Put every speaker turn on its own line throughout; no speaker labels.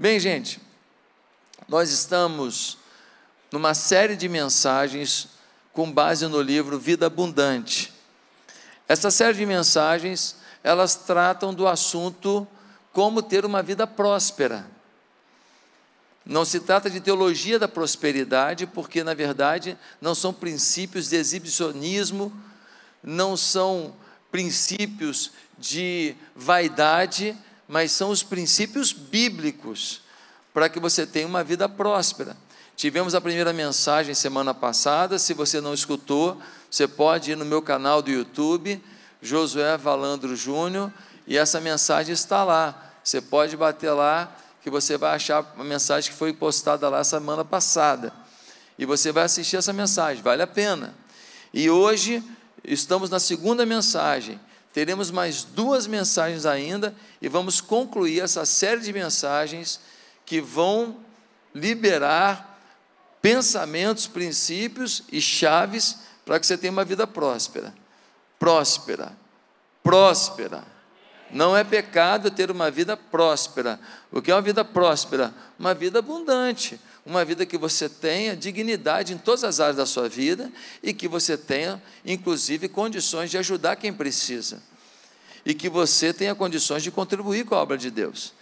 Bem, gente, nós estamos numa série de mensagens com base no livro Vida Abundante. Essa série de mensagens, elas tratam do assunto como ter uma vida próspera. Não se trata de teologia da prosperidade, porque na verdade não são princípios de exibicionismo, não são princípios de vaidade, mas são os princípios bíblicos para que você tenha uma vida próspera. Tivemos a primeira mensagem semana passada, se você não escutou, você pode ir no meu canal do YouTube, Josué Valandro Júnior, e essa mensagem está lá. Você pode bater lá, que você vai achar uma mensagem que foi postada lá semana passada. E você vai assistir essa mensagem, vale a pena. E hoje estamos na segunda mensagem, teremos mais duas mensagens ainda e vamos concluir essa série de mensagens que vão liberar pensamentos, princípios e chaves para que você tenha uma vida próspera. Próspera, próspera. Não é pecado ter uma vida próspera. O que é uma vida próspera? Uma vida abundante, uma vida que você tenha dignidade em todas as áreas da sua vida e que você tenha, inclusive, condições de ajudar quem precisa e que você tenha condições de contribuir com a obra de Deus.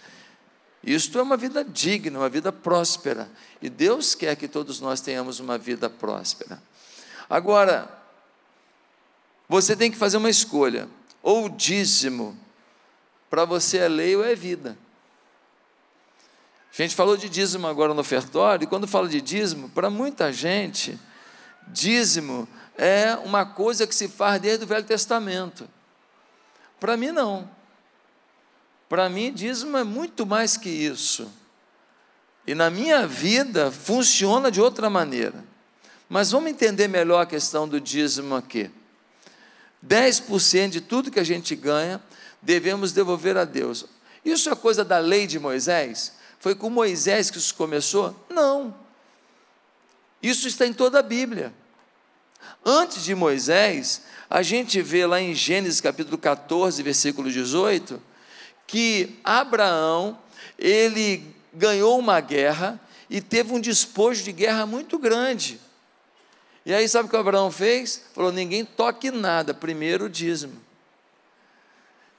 Isto é uma vida digna, uma vida próspera. E Deus quer que todos nós tenhamos uma vida próspera. Agora, você tem que fazer uma escolha: ou dízimo, para você é lei ou é vida. A gente falou de dízimo agora no ofertório, e quando fala de dízimo, para muita gente, dízimo é uma coisa que se faz desde o Velho Testamento. Para mim, não. Para mim, dízimo é muito mais que isso. E na minha vida funciona de outra maneira. Mas vamos entender melhor a questão do dízimo aqui. 10% de tudo que a gente ganha devemos devolver a Deus. Isso é coisa da lei de Moisés? Foi com Moisés que isso começou? Não. Isso está em toda a Bíblia. Antes de Moisés, a gente vê lá em Gênesis capítulo 14, versículo 18, que Abraão, ele ganhou uma guerra e teve um despojo de guerra muito grande. E aí, sabe o que Abraão fez? Falou: ninguém toque nada, primeiro o dízimo.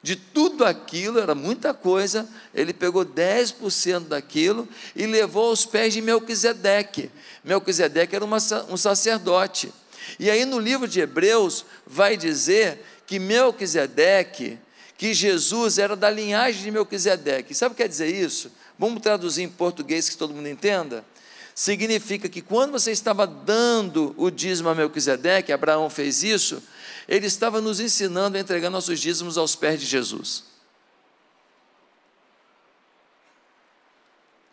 De tudo aquilo, era muita coisa, ele pegou 10% daquilo e levou aos pés de Melquisedeque. Melquisedeque era uma, um sacerdote. E aí no livro de Hebreus vai dizer que Melquisedeque, que Jesus era da linhagem de Melquisedeque. Sabe o que quer dizer isso? Vamos traduzir em português que todo mundo entenda? Significa que quando você estava dando o dízimo a Melquisedeque, Abraão fez isso, ele estava nos ensinando a entregar nossos dízimos aos pés de Jesus.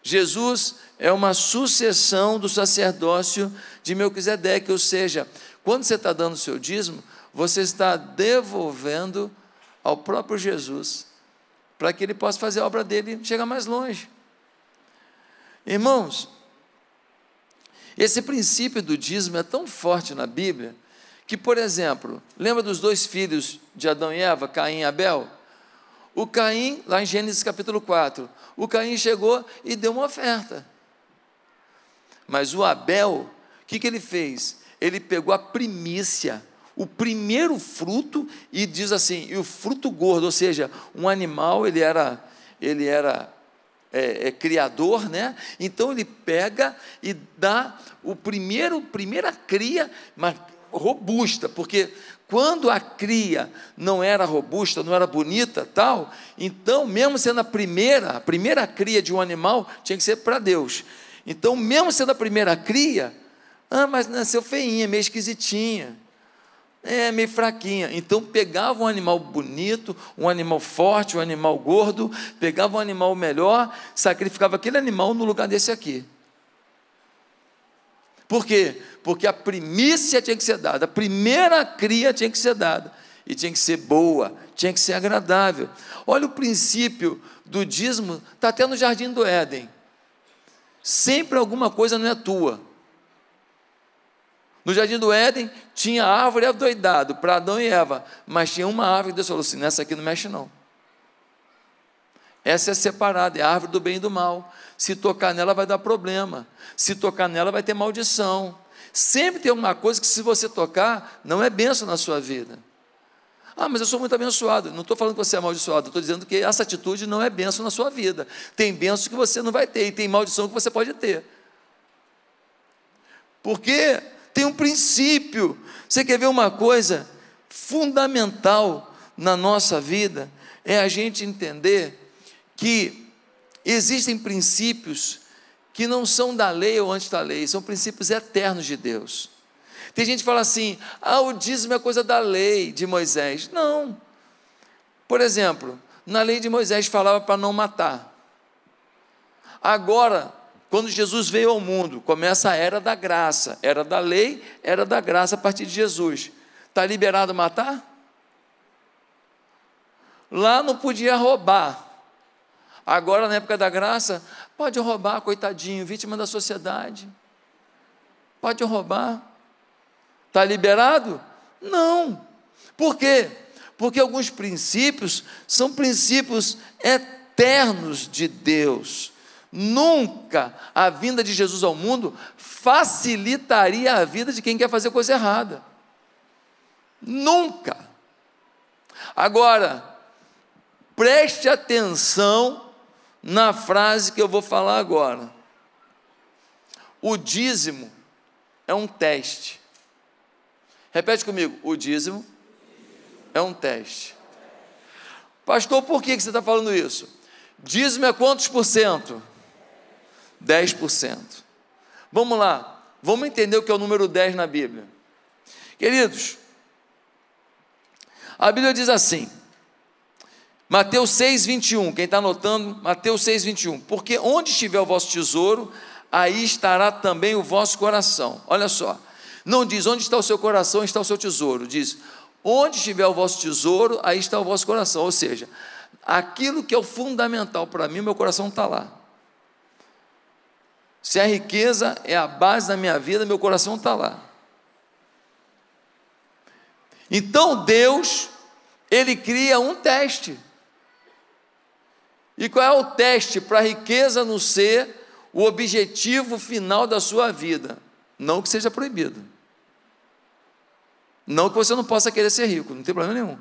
Jesus é uma sucessão do sacerdócio de Melquisedeque, ou seja, quando você está dando o seu dízimo, você está devolvendo ao próprio Jesus, para que ele possa fazer a obra dele chegar mais longe. Irmãos, esse princípio do dízimo é tão forte na Bíblia, que, por exemplo, lembra dos dois filhos de Adão e Eva, Caim e Abel? O Caim, lá em Gênesis capítulo 4, o Caim chegou e deu uma oferta. Mas o Abel, o que, que ele fez? Ele pegou a primícia, o primeiro fruto, e diz assim, e o fruto gordo, ou seja, um animal, ele era, ele era é, é, criador, né? Então ele pega e dá o primeiro, primeira cria, mas robusta, porque quando a cria não era robusta, não era bonita, tal, então, mesmo sendo a primeira, a primeira cria de um animal, tinha que ser para Deus. Então, mesmo sendo a primeira cria, ah, mas nasceu feinha, meio esquisitinha. É, meio fraquinha. Então pegava um animal bonito, um animal forte, um animal gordo, pegava um animal melhor, sacrificava aquele animal no lugar desse aqui. Por quê? Porque a primícia tinha que ser dada, a primeira cria tinha que ser dada, e tinha que ser boa, tinha que ser agradável. Olha o princípio do dízimo, está até no jardim do Éden. Sempre alguma coisa não é tua. No jardim do Éden tinha árvore adoidado para Adão e Eva, mas tinha uma árvore que Deus falou assim: nessa aqui não mexe não. Essa é separada, é a árvore do bem e do mal. Se tocar nela vai dar problema. Se tocar nela vai ter maldição. Sempre tem uma coisa que, se você tocar, não é benção na sua vida. Ah, mas eu sou muito abençoado. Não estou falando que você é amaldiçoado, estou dizendo que essa atitude não é benção na sua vida. Tem benção que você não vai ter, e tem maldição que você pode ter. Porque tem um princípio. Você quer ver uma coisa fundamental na nossa vida? É a gente entender que existem princípios que não são da lei ou antes da lei, são princípios eternos de Deus. Tem gente que fala assim: ah, o dízimo é coisa da lei de Moisés. Não. Por exemplo, na lei de Moisés falava para não matar. Agora, quando Jesus veio ao mundo, começa a era da graça, era da lei, era da graça a partir de Jesus. Está liberado matar? Lá não podia roubar. Agora, na época da graça, pode roubar, coitadinho, vítima da sociedade. Pode roubar. Está liberado? Não. Por quê? Porque alguns princípios são princípios eternos de Deus. Nunca a vinda de Jesus ao mundo facilitaria a vida de quem quer fazer coisa errada. Nunca. Agora, preste atenção na frase que eu vou falar agora. O dízimo é um teste. Repete comigo: o dízimo é um teste. Pastor, por que você está falando isso? Dízimo é quantos por cento? 10%. Vamos lá, vamos entender o que é o número 10 na Bíblia. Queridos, a Bíblia diz assim, Mateus 6, 21, quem está anotando, Mateus 6, 21, porque onde estiver o vosso tesouro, aí estará também o vosso coração. Olha só, não diz onde está o seu coração, está o seu tesouro, diz onde estiver o vosso tesouro, aí está o vosso coração. Ou seja, aquilo que é o fundamental para mim, meu coração está lá. Se a riqueza é a base da minha vida, meu coração está lá. Então Deus, Ele cria um teste. E qual é o teste para a riqueza não ser o objetivo final da sua vida? Não que seja proibido. Não que você não possa querer ser rico, não tem problema nenhum.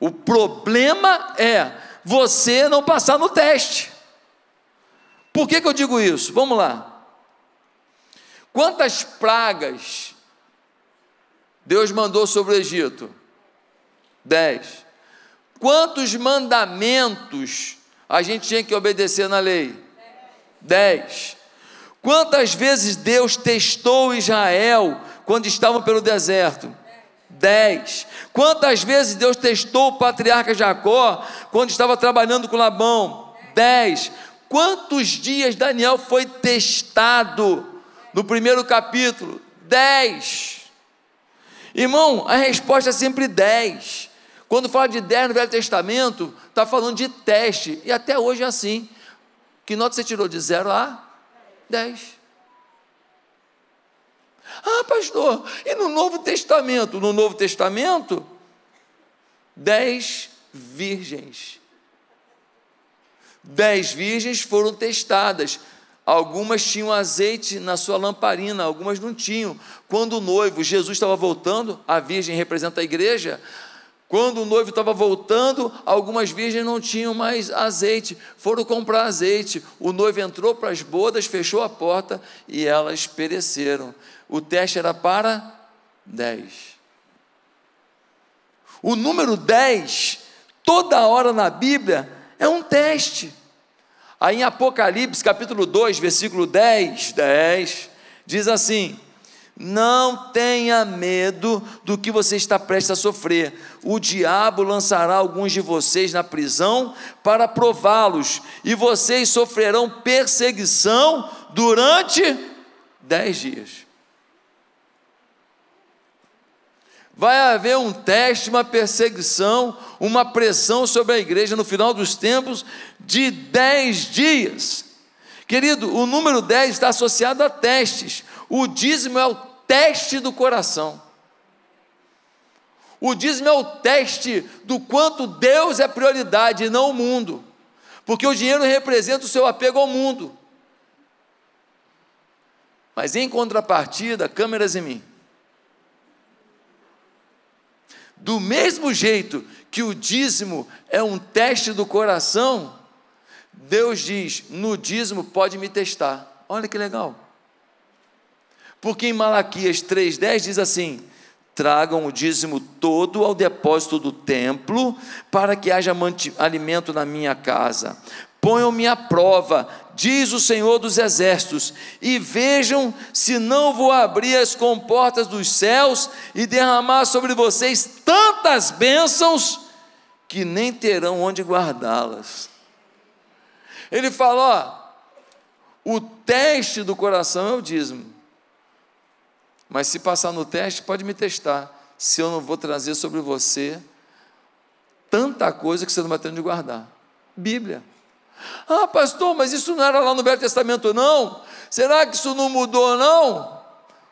O problema é você não passar no teste. Por que, que eu digo isso? Vamos lá. Quantas pragas Deus mandou sobre o Egito? Dez. Quantos mandamentos a gente tinha que obedecer na lei? Dez. Quantas vezes Deus testou Israel quando estavam pelo deserto? Dez. Quantas vezes Deus testou o patriarca Jacó quando estava trabalhando com Labão? Dez. Quantos dias Daniel foi testado no primeiro capítulo? Dez. Irmão, a resposta é sempre dez. Quando fala de dez no Velho Testamento, está falando de teste. E até hoje é assim. Que nota você tirou de zero a dez? Ah, pastor, e no Novo Testamento? No Novo Testamento, dez virgens Dez virgens foram testadas. Algumas tinham azeite na sua lamparina, algumas não tinham. Quando o noivo, Jesus estava voltando, a virgem representa a igreja. Quando o noivo estava voltando, algumas virgens não tinham mais azeite, foram comprar azeite. O noivo entrou para as bodas, fechou a porta e elas pereceram. O teste era para dez. O número dez, toda hora na Bíblia, é um teste. Aí em Apocalipse, capítulo 2, versículo 10, 10, diz assim: Não tenha medo do que você está prestes a sofrer. O diabo lançará alguns de vocês na prisão para prová-los, e vocês sofrerão perseguição durante dez dias. vai haver um teste, uma perseguição, uma pressão sobre a igreja no final dos tempos de dez dias. Querido, o número 10 está associado a testes. O dízimo é o teste do coração. O dízimo é o teste do quanto Deus é prioridade e não o mundo, porque o dinheiro representa o seu apego ao mundo. Mas em contrapartida, câmeras em mim. Do mesmo jeito que o dízimo é um teste do coração, Deus diz: no dízimo pode me testar. Olha que legal. Porque em Malaquias 3,10 diz assim: tragam o dízimo todo ao depósito do templo, para que haja alimento na minha casa. Ponham-me à prova, diz o Senhor dos Exércitos, e vejam se não vou abrir as comportas dos céus e derramar sobre vocês tantas bênçãos que nem terão onde guardá-las. Ele fala: ó, o teste do coração é o dízimo. Mas se passar no teste, pode me testar. Se eu não vou trazer sobre você tanta coisa que você não vai ter de guardar. Bíblia. Ah, pastor, mas isso não era lá no Velho Testamento, não? Será que isso não mudou, não?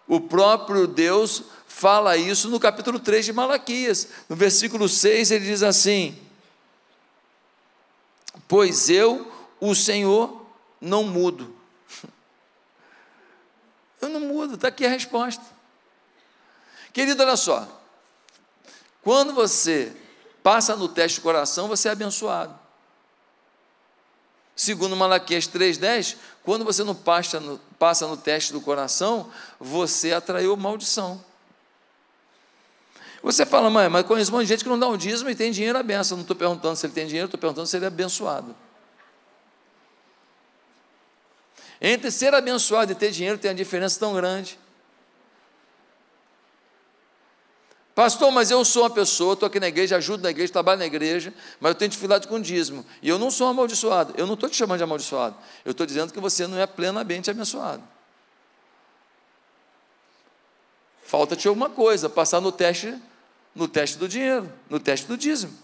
O próprio Deus fala isso no capítulo 3 de Malaquias. No versículo 6 ele diz assim: Pois eu, o Senhor, não mudo. Eu não mudo, está aqui a resposta. Querido, olha só. Quando você passa no teste do coração, você é abençoado. Segundo Malaquias 3,10, quando você não passa no, passa no teste do coração, você atraiu maldição. Você fala, mãe, mas conheço um monte de gente que não dá um dízimo e tem dinheiro a benção. Não estou perguntando se ele tem dinheiro, estou perguntando se ele é abençoado. Entre ser abençoado e ter dinheiro tem uma diferença tão grande. Pastor, mas eu sou uma pessoa, estou aqui na igreja, ajudo na igreja, trabalho na igreja, mas eu tenho dificuldade com dízimo. E eu não sou amaldiçoado. Eu não estou te chamando de amaldiçoado. Eu estou dizendo que você não é plenamente abençoado. Falta-te alguma coisa, passar no teste, no teste do dinheiro, no teste do dízimo.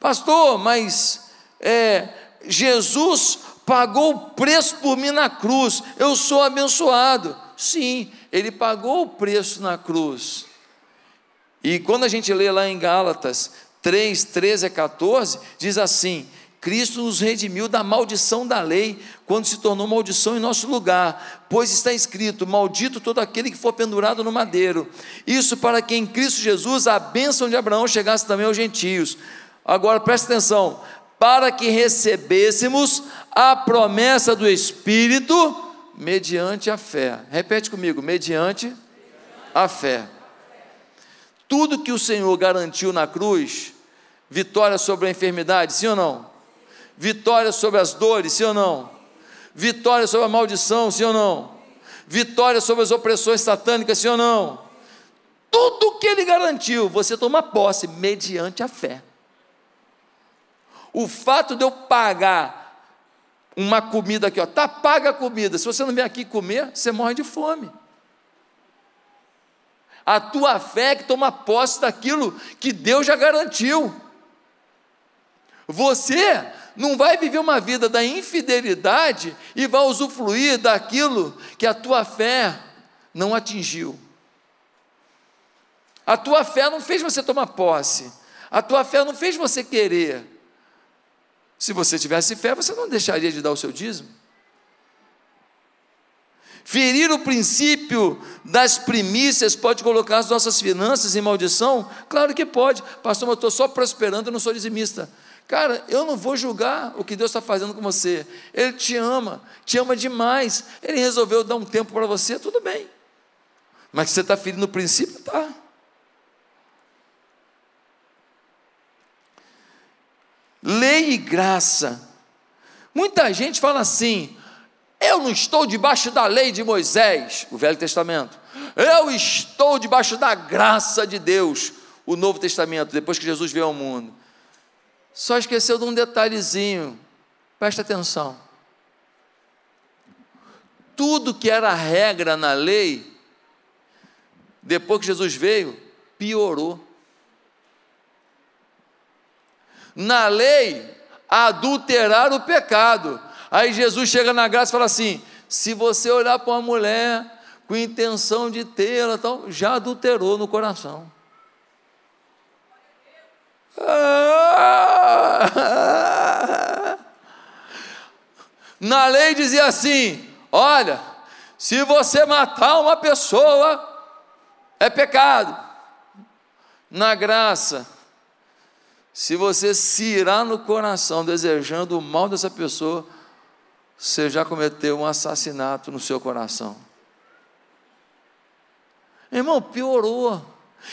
Pastor, mas é, Jesus pagou o preço por mim na cruz, eu sou abençoado. Sim, ele pagou o preço na cruz. E quando a gente lê lá em Gálatas 3, 13 a 14, diz assim: Cristo nos redimiu da maldição da lei, quando se tornou maldição em nosso lugar, pois está escrito: Maldito todo aquele que for pendurado no madeiro. Isso para que em Cristo Jesus a bênção de Abraão chegasse também aos gentios. Agora preste atenção: para que recebêssemos a promessa do Espírito mediante a fé. Repete comigo: mediante a fé. Tudo que o Senhor garantiu na cruz, vitória sobre a enfermidade, sim ou não? Vitória sobre as dores, sim ou não? Vitória sobre a maldição, sim ou não? Vitória sobre as opressões satânicas, sim ou não? Tudo que ele garantiu, você toma posse mediante a fé. O fato de eu pagar uma comida aqui, ó, tá paga a comida. Se você não vem aqui comer, você morre de fome. A tua fé é que toma posse daquilo que Deus já garantiu. Você não vai viver uma vida da infidelidade e vai usufruir daquilo que a tua fé não atingiu. A tua fé não fez você tomar posse. A tua fé não fez você querer. Se você tivesse fé, você não deixaria de dar o seu dízimo. Ferir o princípio das primícias pode colocar as nossas finanças em maldição? Claro que pode. Pastor, mas eu estou só prosperando, eu não sou dizimista. Cara, eu não vou julgar o que Deus está fazendo com você. Ele te ama, te ama demais. Ele resolveu dar um tempo para você, tudo bem. Mas você está ferindo o princípio? Tá. Lei e graça. Muita gente fala assim: eu não estou debaixo da lei de Moisés, o Velho Testamento. Eu estou debaixo da graça de Deus, o Novo Testamento, depois que Jesus veio ao mundo. Só esqueceu de um detalhezinho, presta atenção. Tudo que era regra na lei, depois que Jesus veio, piorou na lei adulterar o pecado. Aí Jesus chega na graça e fala assim: se você olhar para uma mulher com intenção de tê-la, tal, já adulterou no coração. Na lei dizia assim: olha, se você matar uma pessoa, é pecado. Na graça, se você se irá no coração desejando o mal dessa pessoa, você já cometeu um assassinato no seu coração. Irmão, piorou.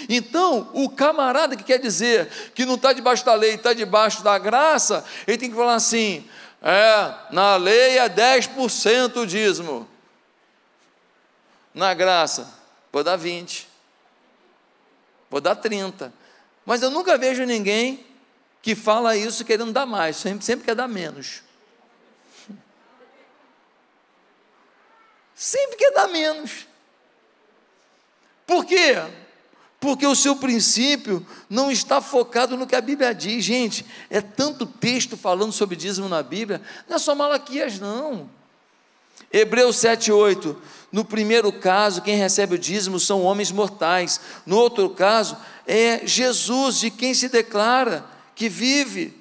Então, o camarada que quer dizer que não está debaixo da lei, está debaixo da graça, ele tem que falar assim: é, na lei é 10% o dízimo, na graça, vou dar 20, vou dar 30. Mas eu nunca vejo ninguém que fala isso querendo dar mais, sempre, sempre quer dar menos. Sempre quer dar menos. Por quê? Porque o seu princípio não está focado no que a Bíblia diz. Gente, é tanto texto falando sobre dízimo na Bíblia, não é só Malaquias, não. Hebreus 7, 8. No primeiro caso, quem recebe o dízimo são homens mortais. No outro caso, é Jesus, de quem se declara que vive.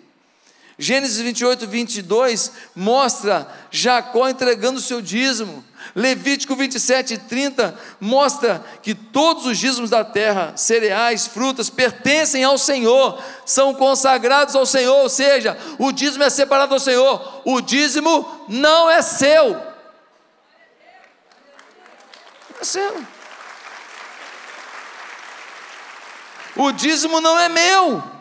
Gênesis 28, 22 mostra Jacó entregando o seu dízimo. Levítico 27, 30 mostra que todos os dízimos da terra, cereais, frutas, pertencem ao Senhor, são consagrados ao Senhor, ou seja, o dízimo é separado ao Senhor, o dízimo não é seu. É seu. O dízimo não é meu.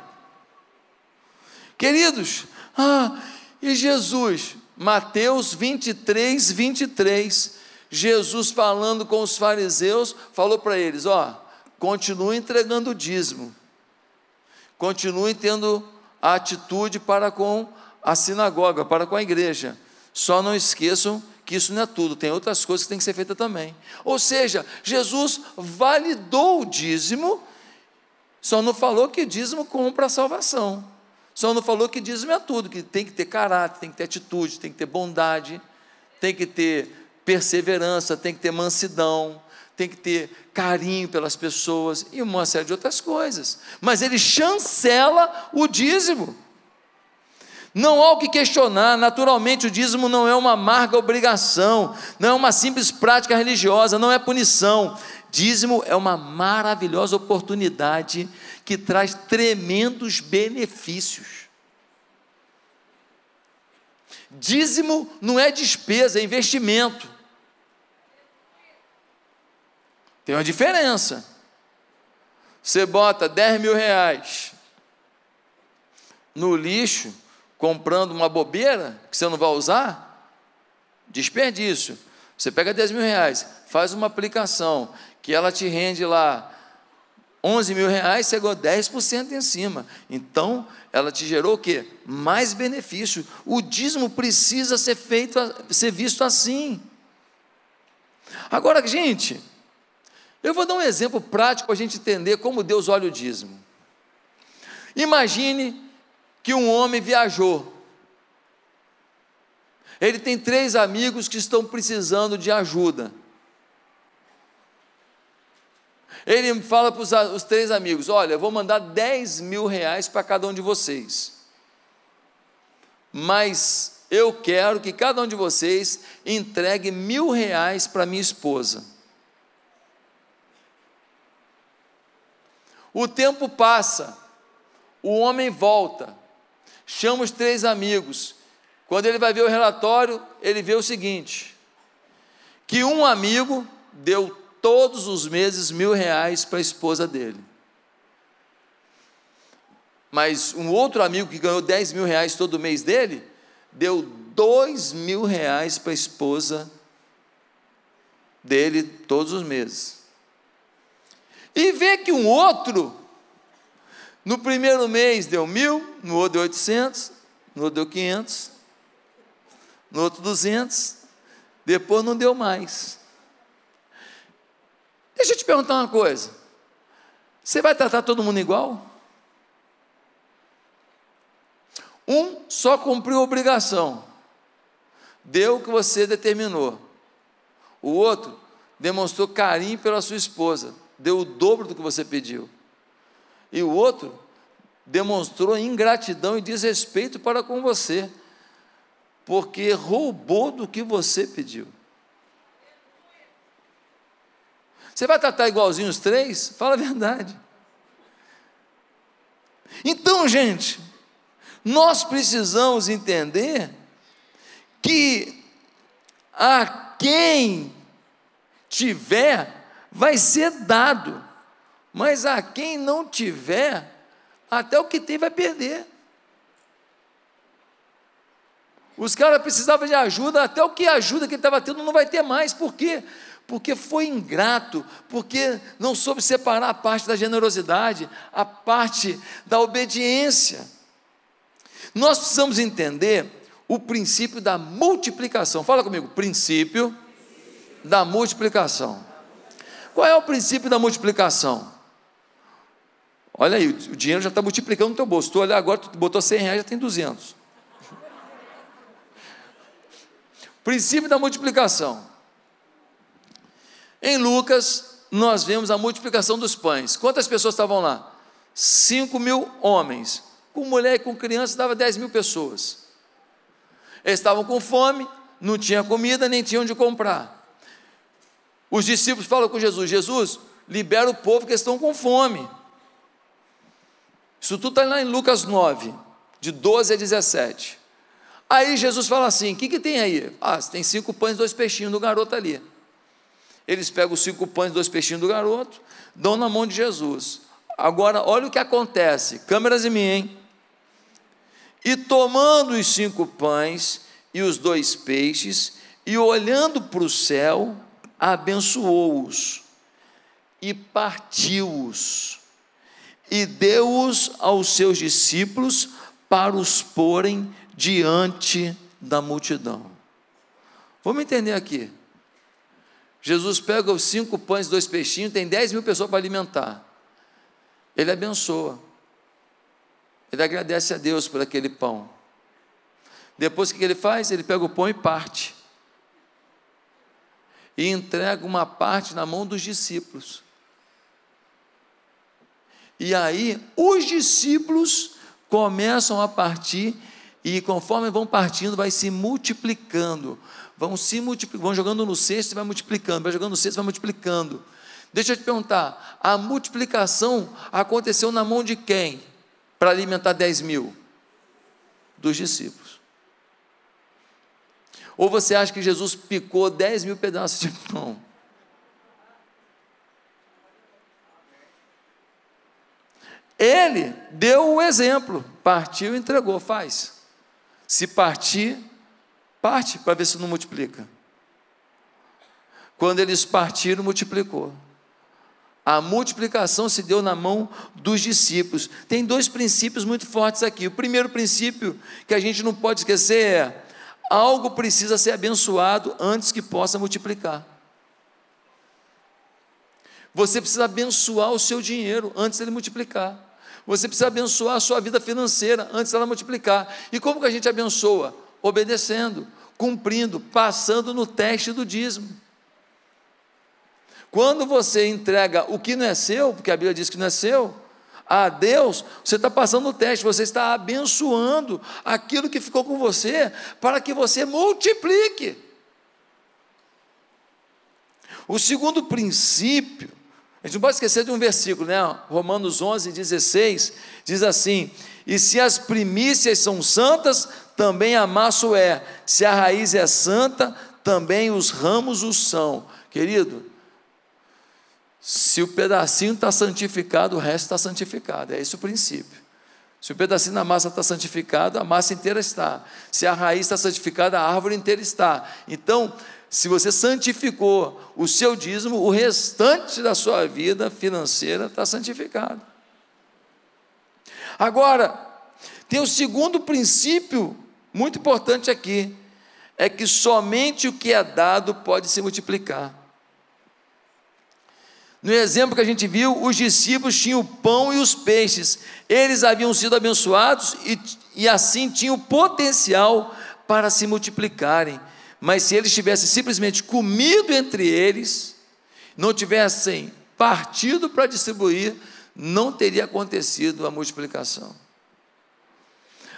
Queridos, ah, e Jesus, Mateus 23, 23, Jesus falando com os fariseus, falou para eles: ó, continue entregando o dízimo, continue tendo a atitude para com a sinagoga, para com a igreja, só não esqueçam que isso não é tudo, tem outras coisas que têm que ser feitas também. Ou seja, Jesus validou o dízimo, só não falou que dízimo compra a salvação. Só não falou que dízimo é tudo, que tem que ter caráter, tem que ter atitude, tem que ter bondade, tem que ter perseverança, tem que ter mansidão, tem que ter carinho pelas pessoas e uma série de outras coisas. Mas ele chancela o dízimo. Não há o que questionar, naturalmente o dízimo não é uma amarga obrigação, não é uma simples prática religiosa, não é punição. Dízimo é uma maravilhosa oportunidade que traz tremendos benefícios. Dízimo não é despesa, é investimento. Tem uma diferença. Você bota 10 mil reais no lixo, comprando uma bobeira que você não vai usar, desperdício. Você pega 10 mil reais, faz uma aplicação que ela te rende lá 11 mil reais, ganhou 10% em cima. Então, ela te gerou o quê? Mais benefício. O dízimo precisa ser feito, ser visto assim. Agora, gente, eu vou dar um exemplo prático para a gente entender como Deus olha o dízimo. Imagine que um homem viajou. Ele tem três amigos que estão precisando de ajuda. Ele fala para os, três amigos: Olha, vou mandar 10 mil reais para cada um de vocês. Mas eu quero que cada um de vocês entregue mil reais para minha esposa. O tempo passa, o homem volta, chama os três amigos. Quando ele vai ver o relatório, ele vê o seguinte: que um amigo deu todos os meses mil reais para a esposa dele. Mas um outro amigo que ganhou 10 mil reais todo mês dele, deu dois mil reais para a esposa dele todos os meses. E vê que um outro, no primeiro mês deu mil, no outro deu 800, no outro deu 500, no outro 200, depois não deu mais. Deixa eu te perguntar uma coisa. Você vai tratar todo mundo igual? Um só cumpriu a obrigação, deu o que você determinou. O outro demonstrou carinho pela sua esposa, deu o dobro do que você pediu. E o outro demonstrou ingratidão e desrespeito para com você, porque roubou do que você pediu. Você vai tratar igualzinho os três? Fala a verdade. Então, gente, nós precisamos entender que a quem tiver vai ser dado, mas a quem não tiver, até o que tem vai perder. Os caras precisavam de ajuda, até o que ajuda que ele estava tendo não vai ter mais. Por quê? Porque foi ingrato, porque não soube separar a parte da generosidade, a parte da obediência. Nós precisamos entender o princípio da multiplicação. Fala comigo, princípio da multiplicação. Qual é o princípio da multiplicação? Olha aí, o dinheiro já está multiplicando no teu bolso. Tu olha agora, tu botou 100 reais, já tem 200. princípio da multiplicação. Em Lucas, nós vemos a multiplicação dos pães. Quantas pessoas estavam lá? 5 mil homens. Com mulher e com criança dava 10 mil pessoas. Eles estavam com fome, não tinha comida, nem tinham onde comprar. Os discípulos falam com Jesus: Jesus, libera o povo que estão com fome. Isso tudo está lá em Lucas 9, de 12 a 17. Aí Jesus fala assim: o que, que tem aí? Ah, tem cinco pães e dois peixinhos do garoto ali. Eles pegam os cinco pães e dois peixinhos do garoto, dão na mão de Jesus. Agora, olha o que acontece. Câmeras em mim, hein? E tomando os cinco pães e os dois peixes, e olhando para o céu, abençoou-os e partiu-os e deu-os aos seus discípulos para os porem diante da multidão. Vamos entender aqui. Jesus pega os cinco pães e dois peixinhos, tem dez mil pessoas para alimentar. Ele abençoa. Ele agradece a Deus por aquele pão. Depois o que ele faz? Ele pega o pão e parte. E entrega uma parte na mão dos discípulos. E aí os discípulos começam a partir e conforme vão partindo, vai se multiplicando. Vão se vão jogando no cesto e vai multiplicando, vai jogando no cesto e vai multiplicando. Deixa eu te perguntar, a multiplicação aconteceu na mão de quem? Para alimentar 10 mil? Dos discípulos. Ou você acha que Jesus picou 10 mil pedaços de pão? Ele deu o exemplo, partiu e entregou, faz. Se partir, parte para ver se não multiplica. Quando eles partiram, multiplicou. A multiplicação se deu na mão dos discípulos. Tem dois princípios muito fortes aqui. O primeiro princípio que a gente não pode esquecer é: algo precisa ser abençoado antes que possa multiplicar. Você precisa abençoar o seu dinheiro antes dele multiplicar. Você precisa abençoar a sua vida financeira antes dela multiplicar. E como que a gente abençoa? Obedecendo, cumprindo, passando no teste do dízimo. Quando você entrega o que não é seu, porque a Bíblia diz que não é seu, a Deus, você está passando o teste, você está abençoando aquilo que ficou com você, para que você multiplique. O segundo princípio a gente não pode esquecer de um versículo, né? Romanos 11, 16, diz assim: E se as primícias são santas, também a massa é. Se a raiz é santa, também os ramos o são. Querido, se o pedacinho está santificado, o resto está santificado. É esse o princípio. Se o pedacinho da massa está santificado, a massa inteira está. Se a raiz está santificada, a árvore inteira está. Então, se você santificou o seu dízimo, o restante da sua vida financeira está santificado. Agora, tem o segundo princípio muito importante aqui, é que somente o que é dado pode se multiplicar. No exemplo que a gente viu, os discípulos tinham o pão e os peixes, eles haviam sido abençoados e, e assim tinham potencial para se multiplicarem. Mas se eles tivessem simplesmente comido entre eles, não tivessem partido para distribuir, não teria acontecido a multiplicação.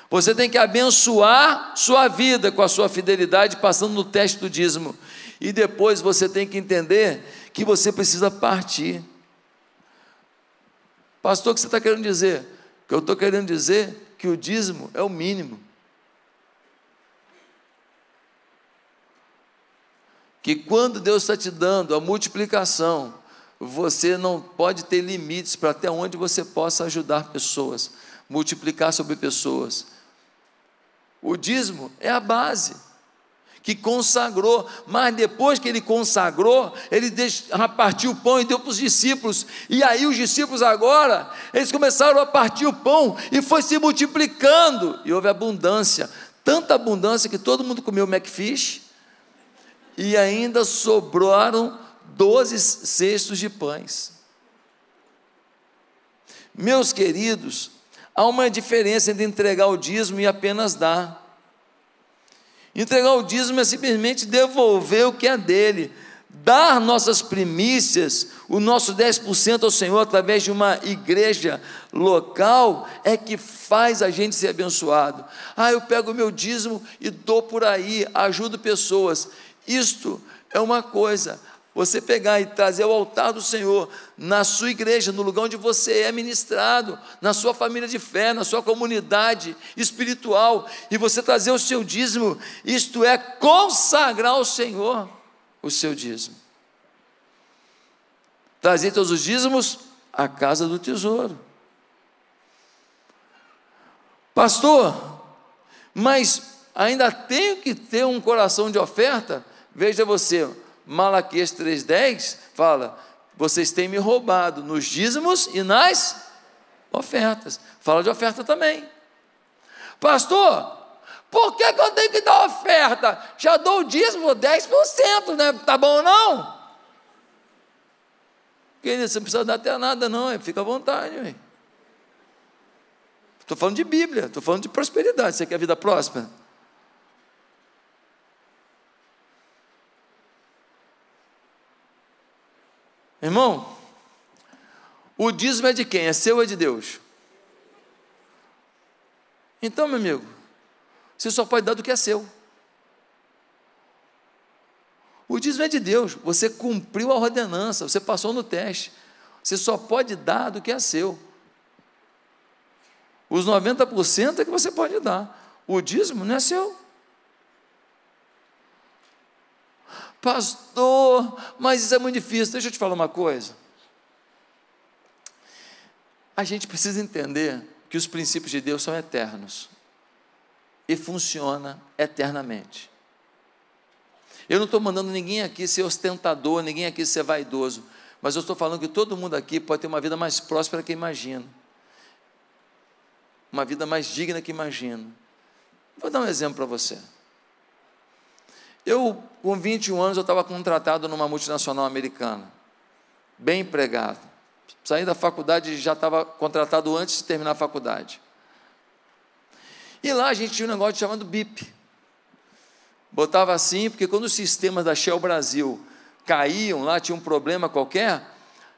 Você tem que abençoar sua vida com a sua fidelidade, passando no teste do dízimo. E depois você tem que entender que você precisa partir. Pastor, o que você está querendo dizer? Que eu estou querendo dizer que o dízimo é o mínimo. Que quando Deus está te dando a multiplicação, você não pode ter limites para até onde você possa ajudar pessoas, multiplicar sobre pessoas. O dízimo é a base que consagrou, mas depois que ele consagrou, ele partiu o pão e deu para os discípulos, e aí os discípulos agora, eles começaram a partir o pão e foi se multiplicando, e houve abundância, tanta abundância que todo mundo comeu McFish, e ainda sobraram doze cestos de pães. Meus queridos, há uma diferença entre entregar o dízimo e apenas dar. Entregar o dízimo é simplesmente devolver o que é dele, dar nossas primícias, o nosso 10% ao Senhor através de uma igreja local, é que faz a gente ser abençoado. Ah, eu pego o meu dízimo e dou por aí, ajudo pessoas. Isto é uma coisa, você pegar e trazer ao altar do Senhor, na sua igreja, no lugar onde você é ministrado, na sua família de fé, na sua comunidade espiritual, e você trazer o seu dízimo, isto é consagrar ao Senhor o seu dízimo. Trazer todos os dízimos à casa do tesouro. Pastor, mas ainda tenho que ter um coração de oferta? Veja você, Malaquias 3,10 fala: vocês têm me roubado nos dízimos e nas ofertas. Fala de oferta também. Pastor, por que, que eu tenho que dar oferta? Já dou o dízimo 10%, né? Tá bom não? Querido, você não precisa dar até nada, não, fica à vontade. Estou falando de Bíblia, estou falando de prosperidade. Você quer vida próspera? Irmão, o dízimo é de quem? É seu ou é de Deus? Então, meu amigo, você só pode dar do que é seu. O dízimo é de Deus, você cumpriu a ordenança, você passou no teste. Você só pode dar do que é seu. Os 90% é que você pode dar. O dízimo não é seu. Pastor, mas isso é muito difícil. Deixa eu te falar uma coisa. A gente precisa entender que os princípios de Deus são eternos e funciona eternamente. Eu não estou mandando ninguém aqui ser ostentador, ninguém aqui ser vaidoso, mas eu estou falando que todo mundo aqui pode ter uma vida mais próspera que imagina, uma vida mais digna que imagina. Vou dar um exemplo para você. Eu, com 21 anos, eu estava contratado numa multinacional americana, bem empregado. Saí da faculdade já estava contratado antes de terminar a faculdade. E lá a gente tinha um negócio chamado BIP. Botava assim, porque quando os sistemas da Shell Brasil caíam, lá tinha um problema qualquer,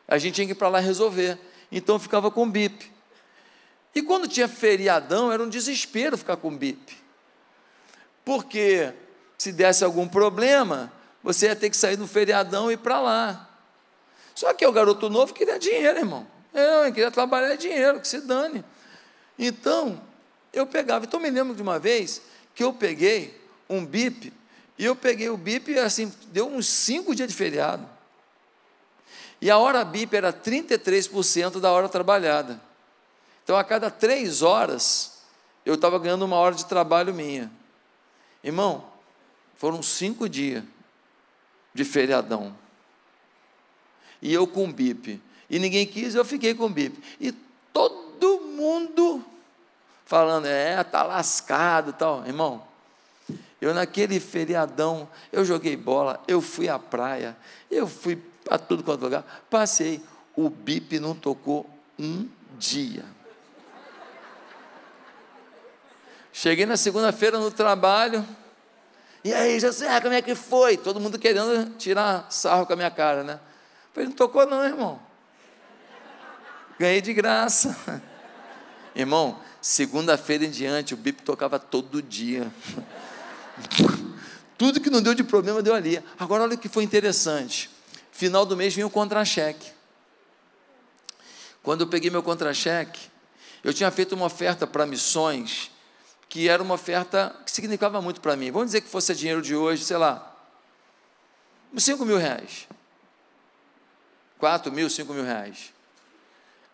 a gente tinha que ir para lá resolver. Então ficava com BIP. E quando tinha feriadão, era um desespero ficar com BIP. Porque se desse algum problema, você ia ter que sair do feriadão e ir para lá. Só que o garoto novo queria dinheiro, irmão. Eu queria trabalhar dinheiro, que se dane. Então, eu pegava. Então, me lembro de uma vez que eu peguei um bip, e eu peguei o bip, assim, deu uns cinco dias de feriado. E a hora bip era 33% da hora trabalhada. Então, a cada três horas, eu estava ganhando uma hora de trabalho minha. Irmão, foram cinco dias de feriadão. E eu com bip. E ninguém quis, eu fiquei com bip. E todo mundo falando, é, tá lascado tal. Irmão, eu naquele feriadão, eu joguei bola, eu fui à praia, eu fui para tudo quanto lugar, passei. O bip não tocou um dia. Cheguei na segunda-feira no trabalho, e aí, José, como é que foi? Todo mundo querendo tirar sarro com a minha cara, né? falei, não tocou não, irmão. Ganhei de graça. Irmão, segunda-feira em diante, o bip tocava todo dia. Tudo que não deu de problema deu ali. Agora olha o que foi interessante. Final do mês vinha o contra-cheque. Quando eu peguei meu contra-cheque, eu tinha feito uma oferta para missões, que era uma oferta que significava muito para mim. Vamos dizer que fosse dinheiro de hoje, sei lá, 5 mil reais. 4 mil, 5 mil reais.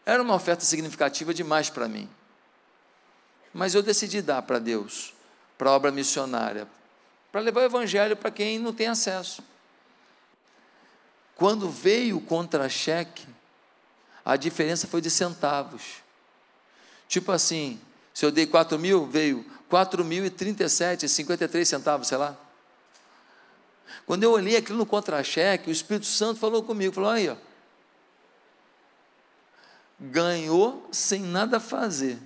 Era uma oferta significativa demais para mim. Mas eu decidi dar para Deus, para a obra missionária, para levar o evangelho para quem não tem acesso. Quando veio o contra-cheque, a diferença foi de centavos. Tipo assim, se eu dei 4 mil, veio 4 mil e 37, 53 centavos, sei lá. Quando eu olhei aquilo no contra-cheque, o Espírito Santo falou comigo, falou, aí, ó, ganhou sem nada fazer.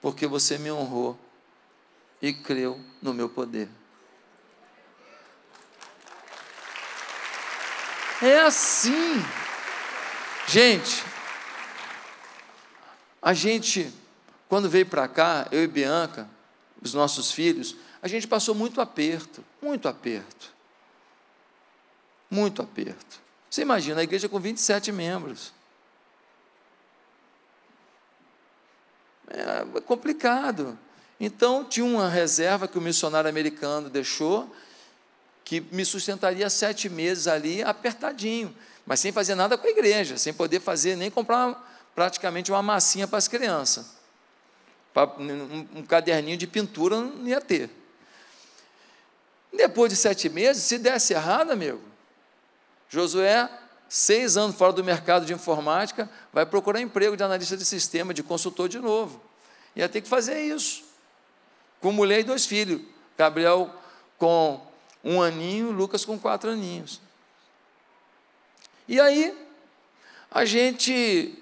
Porque você me honrou e creu no meu poder. É assim. Gente, a gente, quando veio para cá, eu e Bianca, os nossos filhos, a gente passou muito aperto, muito aperto. Muito aperto. Você imagina a igreja com 27 membros. É complicado. Então, tinha uma reserva que o missionário americano deixou, que me sustentaria sete meses ali apertadinho, mas sem fazer nada com a igreja, sem poder fazer nem comprar praticamente uma massinha para as crianças. Um, caderninho de pintura não ia ter. Depois de sete meses, se desse errado, amigo, Josué, seis anos fora do mercado de informática, vai procurar emprego de analista de sistema, de consultor de novo. Ia ter que fazer isso. Com mulher e dois filhos. Gabriel com um aninho, Lucas com quatro aninhos. E aí, a gente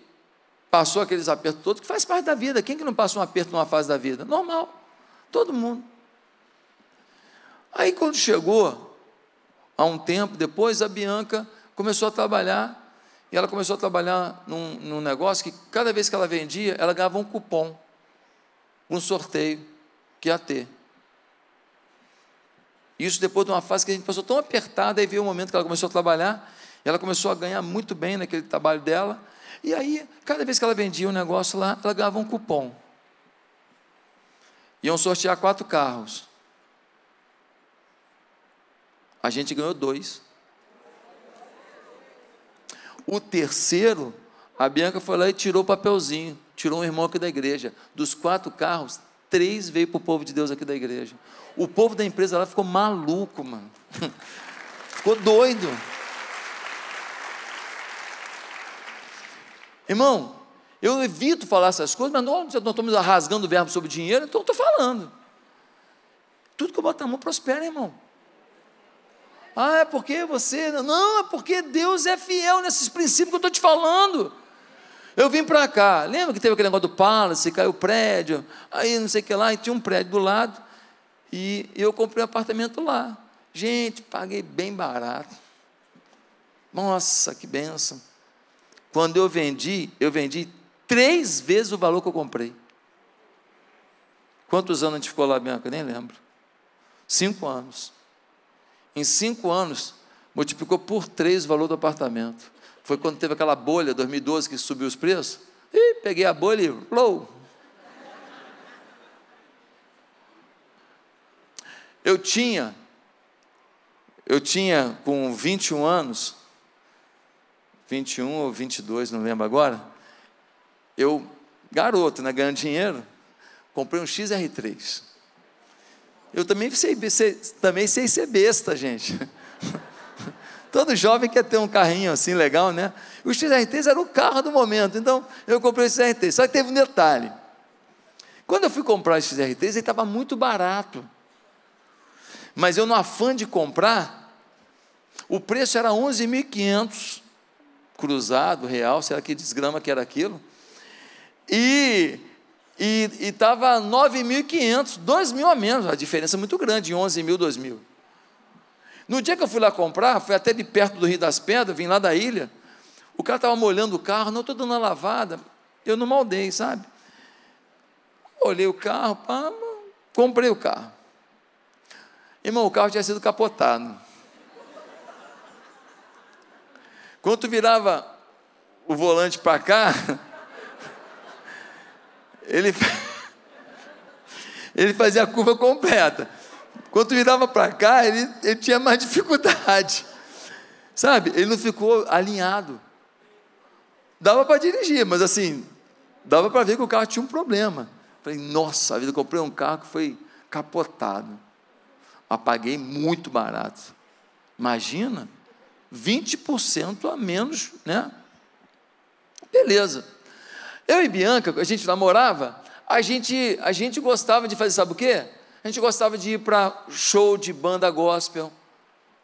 passou aqueles apertos todos, que faz parte da vida. Quem que não passa um aperto numa fase da vida? Normal, todo mundo. Aí, quando chegou, há um tempo depois, a Bianca começou a trabalhar, e ela começou a trabalhar num, num negócio que, cada vez que ela vendia, ela ganhava um cupom, um sorteio que ia ter. Isso depois de uma fase que a gente passou tão apertada, aí veio o um momento que ela começou a trabalhar, e ela começou a ganhar muito bem naquele trabalho dela, e aí, cada vez que ela vendia um negócio lá, ela ganhava um cupom. Iam sortear quatro carros. A gente ganhou dois. O terceiro, a Bianca foi lá e tirou o papelzinho, tirou um irmão aqui da igreja. Dos quatro carros, três veio para o povo de Deus aqui da igreja. O povo da empresa lá ficou maluco, mano. ficou doido. Irmão, eu evito falar essas coisas, mas estou me rasgando o verbo sobre dinheiro, então estou falando. Tudo que eu boto na mão prospera, irmão. Ah, é porque você. Não, é porque Deus é fiel nesses princípios que eu estou te falando. Eu vim para cá, lembra que teve aquele negócio do Palace, caiu o prédio, aí não sei o que lá, e tinha um prédio do lado, e eu comprei um apartamento lá. Gente, paguei bem barato. Nossa, que benção. Quando eu vendi, eu vendi três vezes o valor que eu comprei. Quantos anos a gente ficou lá, Bianca? Nem lembro. Cinco anos. Em cinco anos, multiplicou por três o valor do apartamento. Foi quando teve aquela bolha, 2012, que subiu os preços. E peguei a bolha e low. Eu tinha, eu tinha com 21 anos, 21 ou 22, não lembro agora, eu, garoto, né, ganhando dinheiro, comprei um XR3. Eu também sei, sei, também sei ser besta, gente. Todo jovem quer ter um carrinho assim legal, né? O XR3 era o carro do momento, então eu comprei o XR3. Só que teve um detalhe. Quando eu fui comprar o XR3, ele estava muito barato. Mas eu, no afã de comprar, o preço era 11.500 cruzado, real, será que desgrama que era aquilo? E e estava 9.500, 2 mil a menos, a diferença é muito grande, 11 mil, 2 mil. No dia que eu fui lá comprar, fui até de perto do Rio das Pedras, vim lá da ilha. O cara estava molhando o carro, não estou dando uma lavada. Eu não maldei, sabe? Olhei o carro, pá, comprei o carro. Irmão, o carro tinha sido capotado. Quando virava o volante para cá, ele, ele fazia a curva completa. Quando virava para cá, ele, ele tinha mais dificuldade. Sabe? Ele não ficou alinhado. Dava para dirigir, mas assim, dava para ver que o carro tinha um problema. Falei, nossa, a vida, comprei um carro que foi capotado. Mas paguei muito barato. Imagina, 20% a menos, né? Beleza. Eu e Bianca, a gente namorava, a gente, a gente gostava de fazer, sabe o quê? A gente gostava de ir para show de banda gospel,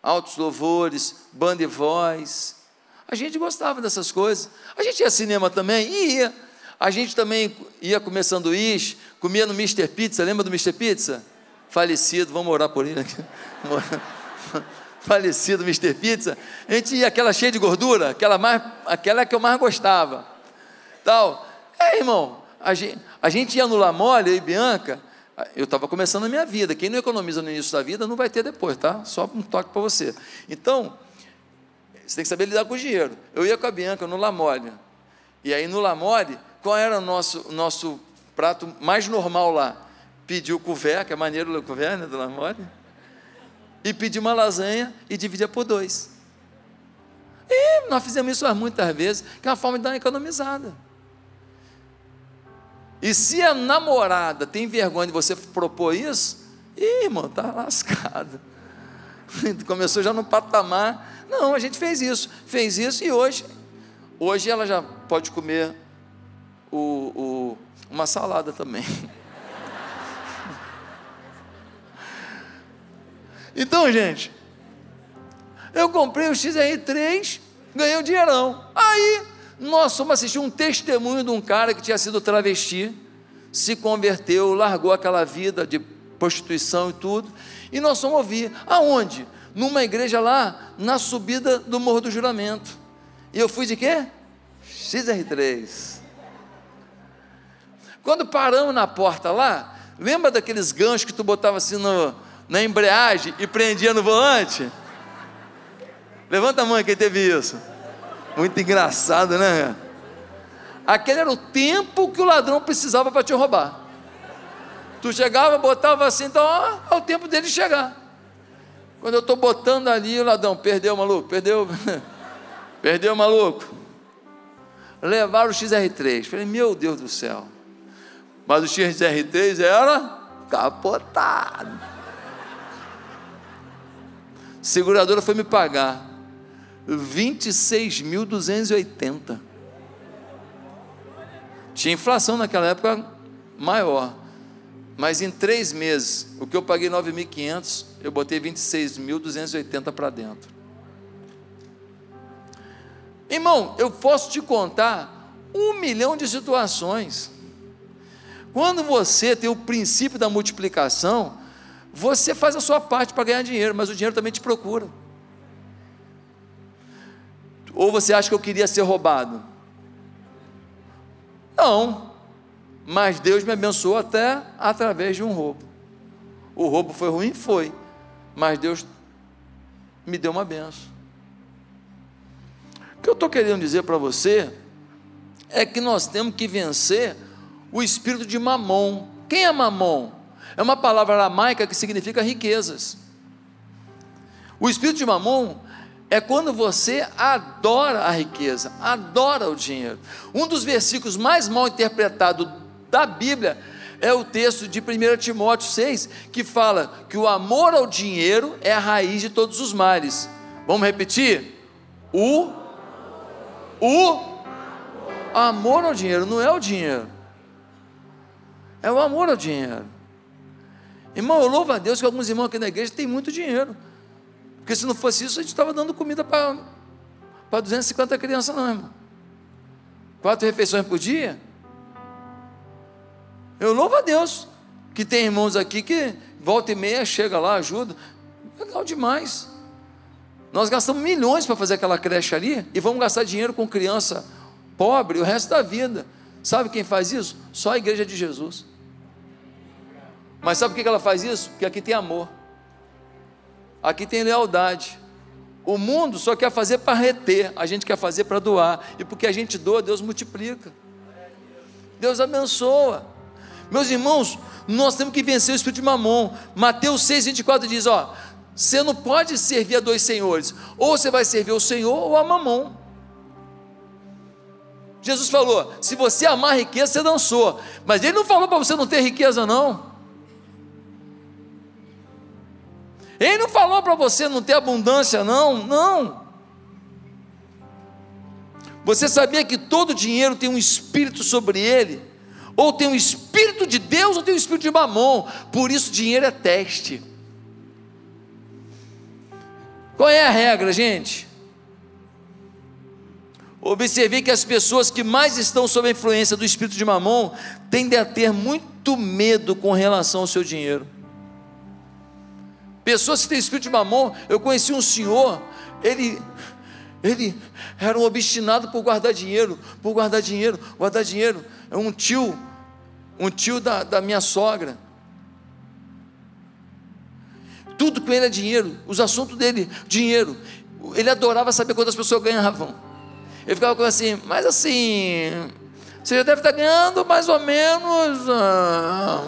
altos louvores, banda e voz. A gente gostava dessas coisas. A gente ia cinema também? Ia. A gente também ia comer sanduíche, comia no Mr. Pizza, lembra do Mr. Pizza? Falecido, vamos orar por ele aqui. Falecido Mr. Pizza. A gente ia aquela cheia de gordura, aquela, mais, aquela que eu mais gostava. Tal. É, irmão, a gente, a gente ia no La Mole, eu e Bianca, eu estava começando a minha vida. Quem não economiza no início da vida não vai ter depois, tá? Só um toque para você. Então, você tem que saber lidar com o dinheiro. Eu ia com a Bianca no Lamore. E aí no Lamore, qual era o nosso, nosso prato mais normal lá? Pediu couvert, que é maneiro o couvert, né, do Lamore. E pediu uma lasanha e dividia por dois. E nós fizemos isso muitas vezes, que é uma forma de dar uma economizada. E se a namorada tem vergonha de você propor isso, ih, irmão, está lascado. Começou já no patamar. Não, a gente fez isso, fez isso e hoje, hoje ela já pode comer o, o, uma salada também. Então, gente, eu comprei o XR3, ganhei um dinheirão. Aí nós fomos assistir um testemunho de um cara que tinha sido travesti, se converteu, largou aquela vida de prostituição e tudo, e nós fomos ouvir. Aonde? Numa igreja lá, na subida do Morro do Juramento. E eu fui de quê? XR3. Quando paramos na porta lá, lembra daqueles ganchos que tu botava assim no, na embreagem e prendia no volante? Levanta a mão quem teve isso. Muito engraçado, né? Aquele era o tempo que o ladrão precisava para te roubar. Tu chegava, botava assim, então ó, é o tempo dele chegar. Quando eu estou botando ali, o ladrão, perdeu, maluco, perdeu, perdeu, maluco. Levaram o XR3. Falei, meu Deus do céu. Mas o XR3 era capotado. Seguradora foi me pagar 26.280. Tinha inflação naquela época maior. Mas em três meses, o que eu paguei 9.500, eu botei 26.280 para dentro. Irmão, eu posso te contar um milhão de situações. Quando você tem o princípio da multiplicação, você faz a sua parte para ganhar dinheiro, mas o dinheiro também te procura. Ou você acha que eu queria ser roubado? Não, mas Deus me abençoou até através de um roubo. O roubo foi ruim? Foi, mas Deus me deu uma benção. O que eu estou querendo dizer para você é que nós temos que vencer o espírito de mamon. Quem é mamon? É uma palavra aramaica que significa riquezas. O espírito de mamon é quando você adora a riqueza, adora o dinheiro. Um dos versículos mais mal interpretados da Bíblia é o texto de 1 Timóteo 6, que fala que o amor ao dinheiro é a raiz de todos os males. Vamos repetir? O o amor ao dinheiro não é o dinheiro. É o amor ao dinheiro. Irmão, eu louvo a Deus que alguns irmãos aqui na igreja têm muito dinheiro. Porque se não fosse isso, a gente estava dando comida para 250 crianças, não, irmão. Quatro refeições por dia. Eu louvo a Deus que tem irmãos aqui que volta e meia chega lá, ajuda. Legal demais. Nós gastamos milhões para fazer aquela creche ali e vamos gastar dinheiro com criança pobre o resto da vida. Sabe quem faz isso? Só a igreja de Jesus. Mas sabe por que ela faz isso? Porque aqui tem amor, aqui tem lealdade. O mundo só quer fazer para reter, a gente quer fazer para doar. E porque a gente doa, Deus multiplica. Deus abençoa. Meus irmãos, nós temos que vencer o espírito de mamon. Mateus 6, 24 diz: Ó, você não pode servir a dois senhores, ou você vai servir o Senhor ou a mamon. Jesus falou: se você amar riqueza, você dançou. Mas ele não falou para você não ter riqueza, não. Ele não falou para você não ter abundância, não, não. Você sabia que todo dinheiro tem um espírito sobre ele? Ou tem um espírito de Deus ou tem um espírito de mamon. Por isso, dinheiro é teste. Qual é a regra, gente? Observei que as pessoas que mais estão sob a influência do espírito de mamon tendem a ter muito medo com relação ao seu dinheiro. Pessoas que têm espírito de mamon, eu conheci um senhor, ele ele era um obstinado por guardar dinheiro, por guardar dinheiro, guardar dinheiro. É um tio, um tio da, da minha sogra. Tudo com ele é dinheiro, os assuntos dele, dinheiro. Ele adorava saber quantas pessoas ganhavam. Ele ficava com assim, mas assim, você já deve estar ganhando mais ou menos. Ah,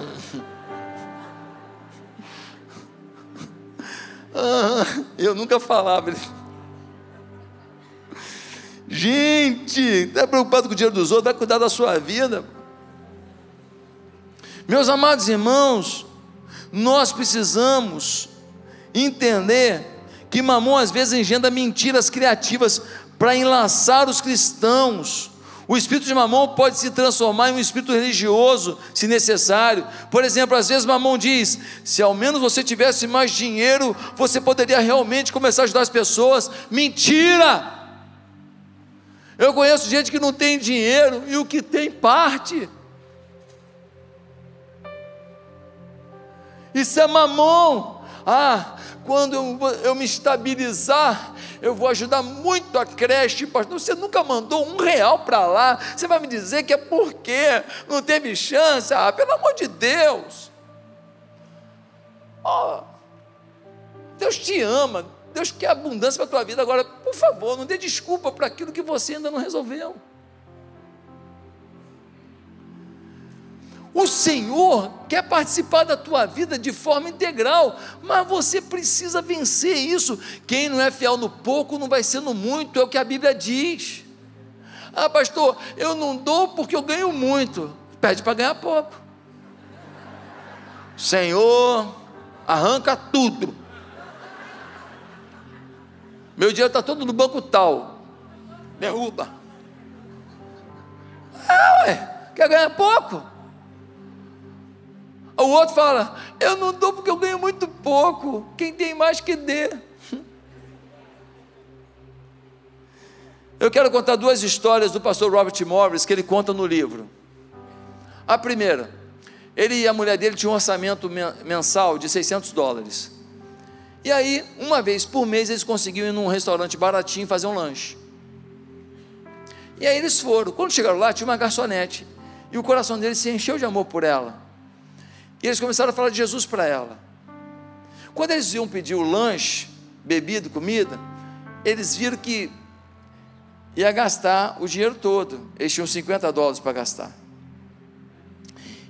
Ah, eu nunca falava. Gente, está preocupado com o dinheiro dos outros, vai cuidar da sua vida. Meus amados irmãos, nós precisamos entender que Mamon às vezes engenda mentiras criativas para enlaçar os cristãos o espírito de mamão pode se transformar em um espírito religioso, se necessário. Por exemplo, às vezes mamão diz: se ao menos você tivesse mais dinheiro, você poderia realmente começar a ajudar as pessoas. Mentira! Eu conheço gente que não tem dinheiro e o que tem parte. Isso é mamão. Ah, quando eu, eu me estabilizar, eu vou ajudar muito a creche, pastor. Você nunca mandou um real para lá. Você vai me dizer que é porque não teve chance? Ah, pelo amor de Deus. Oh, Deus te ama, Deus quer abundância para a tua vida. Agora, por favor, não dê desculpa para aquilo que você ainda não resolveu. O Senhor quer participar da tua vida de forma integral, mas você precisa vencer isso. Quem não é fiel no pouco não vai ser no muito, é o que a Bíblia diz. Ah, pastor, eu não dou porque eu ganho muito. Pede para ganhar pouco. Senhor, arranca tudo. Meu dinheiro está todo no banco tal. Derruba. Ah, ué, quer ganhar pouco? O outro fala: Eu não dou porque eu ganho muito pouco. Quem tem mais que dê. Eu quero contar duas histórias do pastor Robert Morris que ele conta no livro. A primeira, ele e a mulher dele tinham um orçamento mensal de 600 dólares. E aí, uma vez por mês, eles conseguiam ir num restaurante baratinho fazer um lanche. E aí eles foram. Quando chegaram lá, tinha uma garçonete. E o coração deles se encheu de amor por ela. E eles começaram a falar de Jesus para ela. Quando eles iam pedir o lanche, bebida, comida, eles viram que ia gastar o dinheiro todo. Eles tinham 50 dólares para gastar.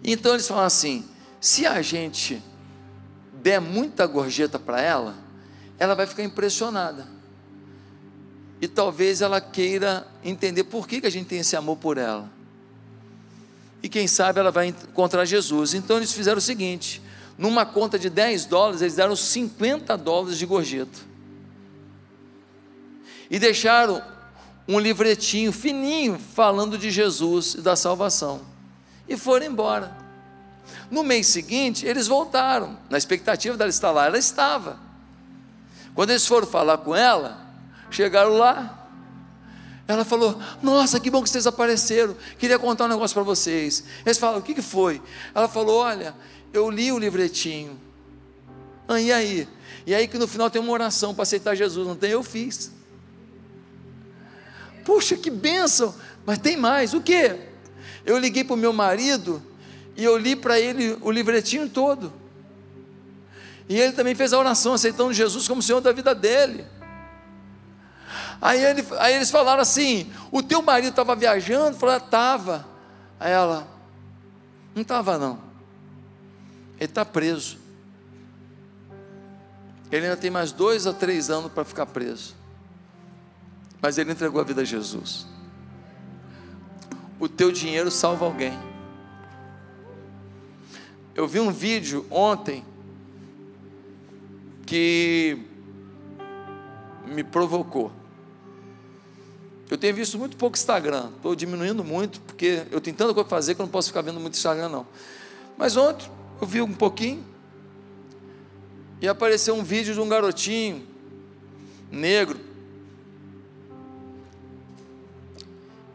Então eles falaram assim: se a gente der muita gorjeta para ela, ela vai ficar impressionada. E talvez ela queira entender por que, que a gente tem esse amor por ela e quem sabe ela vai encontrar Jesus. Então eles fizeram o seguinte: numa conta de 10 dólares, eles deram 50 dólares de gorjeta. E deixaram um livretinho fininho falando de Jesus e da salvação. E foram embora. No mês seguinte, eles voltaram, na expectativa dela estar lá. Ela estava. Quando eles foram falar com ela, chegaram lá, ela falou: Nossa, que bom que vocês apareceram. Queria contar um negócio para vocês. Eles falaram: O que, que foi? Ela falou: Olha, eu li o livretinho. Ah, e aí? E aí que no final tem uma oração para aceitar Jesus, não tem? Eu fiz. Puxa, que bênção! Mas tem mais, o que? Eu liguei para o meu marido e eu li para ele o livretinho todo. E ele também fez a oração, aceitando Jesus como Senhor da vida dele. Aí, ele, aí eles falaram assim: O teu marido estava viajando? Falou: Estava. Aí ela: Não estava, não. Ele está preso. Ele ainda tem mais dois a três anos para ficar preso. Mas ele entregou a vida a Jesus. O teu dinheiro salva alguém. Eu vi um vídeo ontem que me provocou. Eu tenho visto muito pouco Instagram, estou diminuindo muito, porque eu tenho tanta coisa para fazer que eu não posso ficar vendo muito Instagram, não. Mas ontem eu vi um pouquinho e apareceu um vídeo de um garotinho negro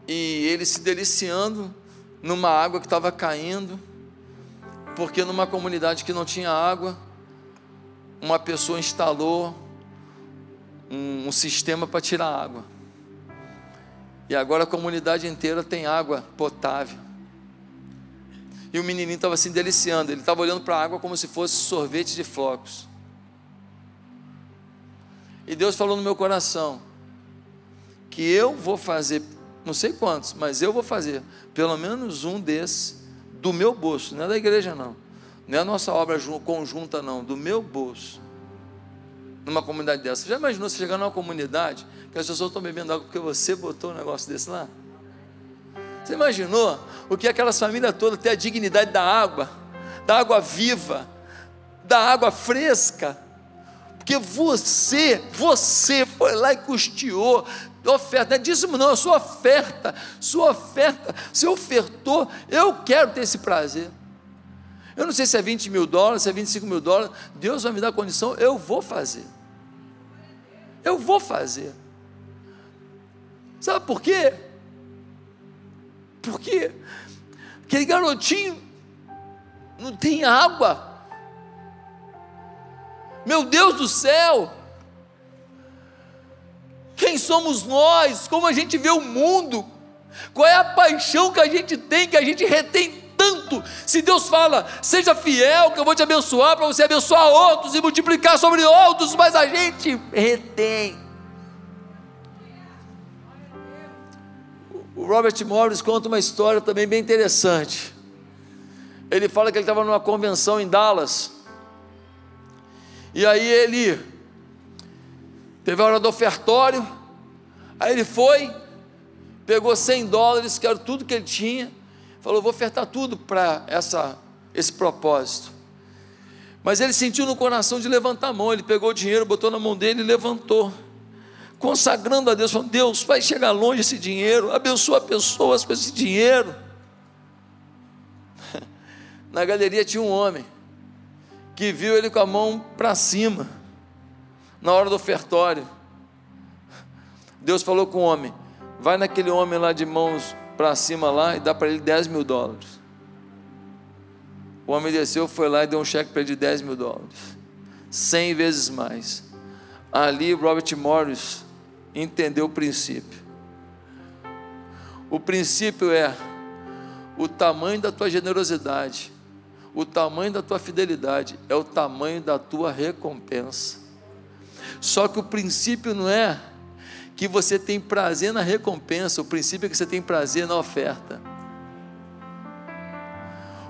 e ele se deliciando numa água que estava caindo, porque numa comunidade que não tinha água, uma pessoa instalou um, um sistema para tirar água. E agora a comunidade inteira tem água potável. E o menininho estava se deliciando, ele estava olhando para a água como se fosse sorvete de flocos. E Deus falou no meu coração que eu vou fazer, não sei quantos, mas eu vou fazer pelo menos um desses do meu bolso, não é da igreja não. Não é a nossa obra conjunta não, do meu bolso. Numa comunidade dessa. Você já imaginou você chegar numa comunidade que as pessoas estão bebendo água porque você botou um negócio desse lá? Você imaginou o que aquelas famílias todas têm a dignidade da água, da água viva, da água fresca? Porque você, você foi lá e custeou, oferta, não é dízimo não, é sua oferta, sua oferta, você ofertou, eu quero ter esse prazer. Eu não sei se é 20 mil dólares, se é 25 mil dólares, Deus vai me dar condição, eu vou fazer. Eu vou fazer. Sabe por quê? Porque aquele garotinho não tem água. Meu Deus do céu! Quem somos nós? Como a gente vê o mundo? Qual é a paixão que a gente tem, que a gente retém tanto? Se Deus fala, seja fiel, que eu vou te abençoar, para você abençoar outros e multiplicar sobre outros, mas a gente retém. O Robert Morris conta uma história também bem interessante. Ele fala que ele estava numa convenção em Dallas. E aí ele teve a hora do ofertório. Aí ele foi, pegou 100 dólares, que era tudo que ele tinha. Falou: Vou ofertar tudo para esse propósito. Mas ele sentiu no coração de levantar a mão. Ele pegou o dinheiro, botou na mão dele e levantou consagrando a Deus, falando: Deus, vai chegar longe esse dinheiro, abençoa pessoas com esse dinheiro. Na galeria tinha um homem que viu ele com a mão para cima, na hora do ofertório. Deus falou com o homem: vai naquele homem lá de mãos para cima lá e dá para ele 10 mil dólares. O homem desceu, foi lá e deu um cheque para ele de 10 mil dólares, cem vezes mais. Ali, Robert Morris entender o princípio. O princípio é o tamanho da tua generosidade, o tamanho da tua fidelidade, é o tamanho da tua recompensa. Só que o princípio não é que você tem prazer na recompensa, o princípio é que você tem prazer na oferta.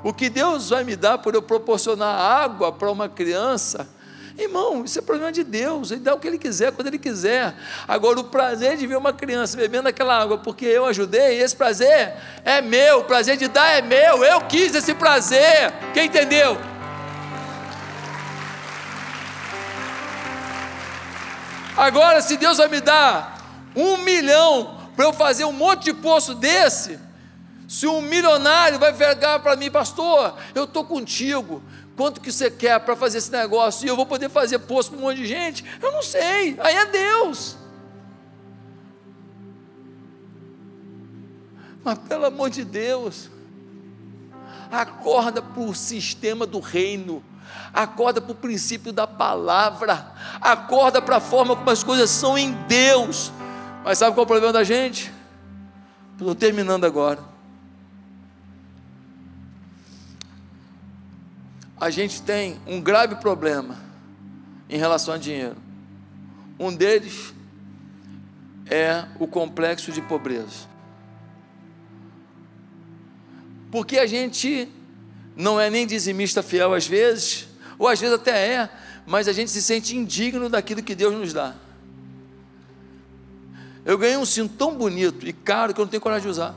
O que Deus vai me dar por eu proporcionar água para uma criança, Irmão, isso é problema de Deus, Ele dá o que Ele quiser, quando Ele quiser. Agora, o prazer de ver uma criança bebendo aquela água porque eu ajudei, esse prazer é meu, o prazer de dar é meu, eu quis esse prazer. Quem entendeu? Agora, se Deus vai me dar um milhão para eu fazer um monte de poço desse, se um milionário vai vergar para mim, pastor, eu estou contigo, Quanto que você quer para fazer esse negócio? E eu vou poder fazer posto para um monte de gente? Eu não sei. Aí é Deus. Mas pelo amor de Deus, acorda para o sistema do reino. Acorda para o princípio da palavra. Acorda para a forma como as coisas são em Deus. Mas sabe qual é o problema da gente? Estou terminando agora. A gente tem um grave problema em relação a dinheiro. Um deles é o complexo de pobreza. Porque a gente não é nem dizimista fiel às vezes, ou às vezes até é, mas a gente se sente indigno daquilo que Deus nos dá. Eu ganhei um cinto tão bonito e caro que eu não tenho coragem de usar.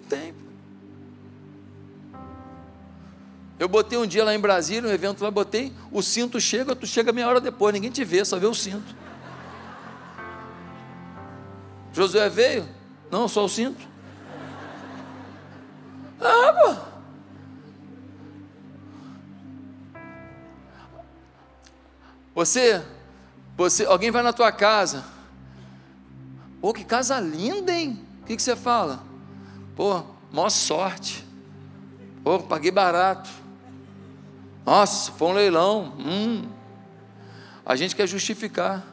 Não tem. Eu botei um dia lá em Brasília, um evento lá, botei, o cinto chega, tu chega meia hora depois, ninguém te vê, só vê o cinto. Josué veio? Não, só o cinto. Ah, pô. Você, você, alguém vai na tua casa. Pô, que casa linda, hein? O que, que você fala? Pô, maior sorte. Pô, paguei barato. Nossa, foi um leilão. Hum. A gente quer justificar.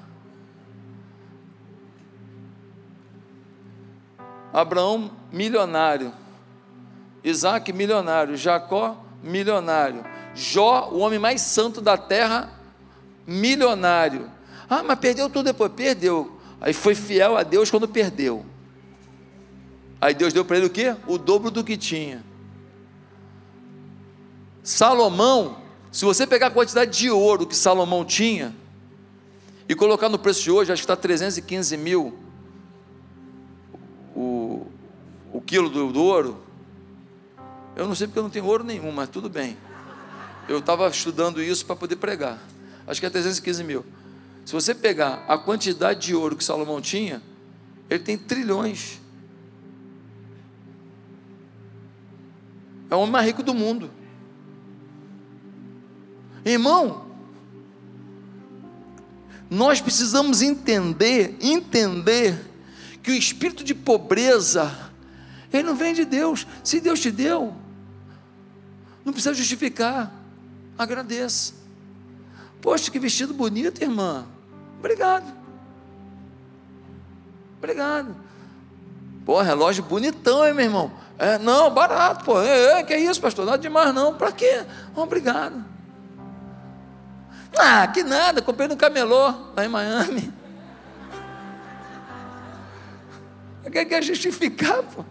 Abraão, milionário. Isaac, milionário. Jacó, milionário. Jó, o homem mais santo da terra, milionário. Ah, mas perdeu tudo depois. Perdeu. Aí foi fiel a Deus quando perdeu. Aí Deus deu para ele o quê? O dobro do que tinha. Salomão, se você pegar a quantidade de ouro que Salomão tinha e colocar no preço de hoje, acho que está 315 mil o, o quilo do, do ouro. Eu não sei porque eu não tenho ouro nenhum, mas tudo bem. Eu estava estudando isso para poder pregar acho que é 315 mil. Se você pegar a quantidade de ouro que Salomão tinha, ele tem trilhões. É o homem mais rico do mundo. Irmão, nós precisamos entender, entender que o espírito de pobreza, ele não vem de Deus. Se Deus te deu, não precisa justificar. Agradeça. Poxa, que vestido bonito, irmã. Obrigado. Obrigado. Pô, relógio bonitão, hein, meu irmão? É, não, barato, pô. É, é, que é isso, pastor? Nada demais, não. Para quê? Obrigado. Ah, que nada, comprei no camelô, lá em Miami. Quer, quer justificar, pô?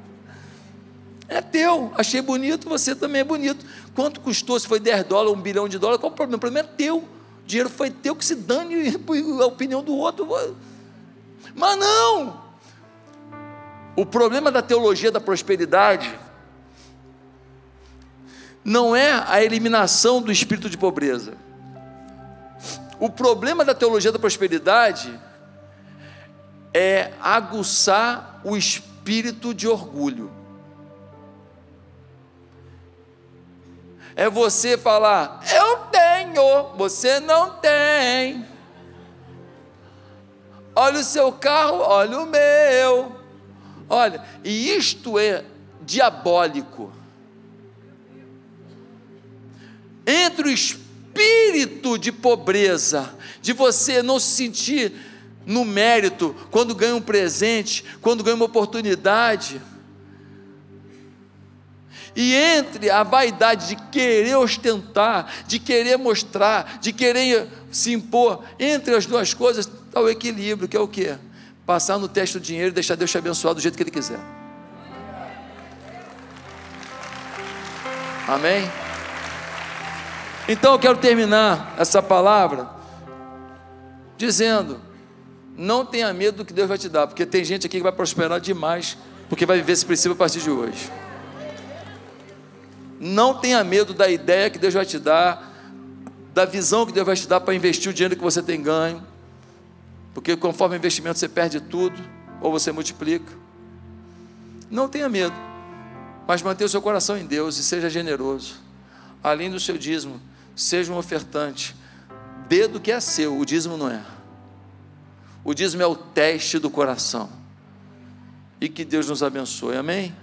É teu, achei bonito, você também é bonito. Quanto custou? Se foi 10 dólares, 1 bilhão de dólares, qual o problema? O problema é teu dinheiro foi teu, que se dane a opinião do outro. Mas não! O problema da teologia da prosperidade não é a eliminação do espírito de pobreza. O problema da teologia da prosperidade é aguçar o espírito de orgulho. É você falar, eu você não tem. Olha o seu carro, olha o meu. Olha, e isto é diabólico. Entre o espírito de pobreza, de você não se sentir no mérito quando ganha um presente, quando ganha uma oportunidade, e entre a vaidade de querer ostentar, de querer mostrar, de querer se impor, entre as duas coisas está o equilíbrio, que é o quê? Passar no teste do dinheiro e deixar Deus te abençoar do jeito que Ele quiser. Amém? Então eu quero terminar essa palavra dizendo: não tenha medo do que Deus vai te dar, porque tem gente aqui que vai prosperar demais, porque vai viver esse princípio a partir de hoje. Não tenha medo da ideia que Deus vai te dar, da visão que Deus vai te dar para investir o dinheiro que você tem ganho, porque conforme o investimento você perde tudo, ou você multiplica. Não tenha medo, mas mantenha o seu coração em Deus e seja generoso. Além do seu dízimo, seja um ofertante. Dê do que é seu, o dízimo não é. O dízimo é o teste do coração. E que Deus nos abençoe, amém?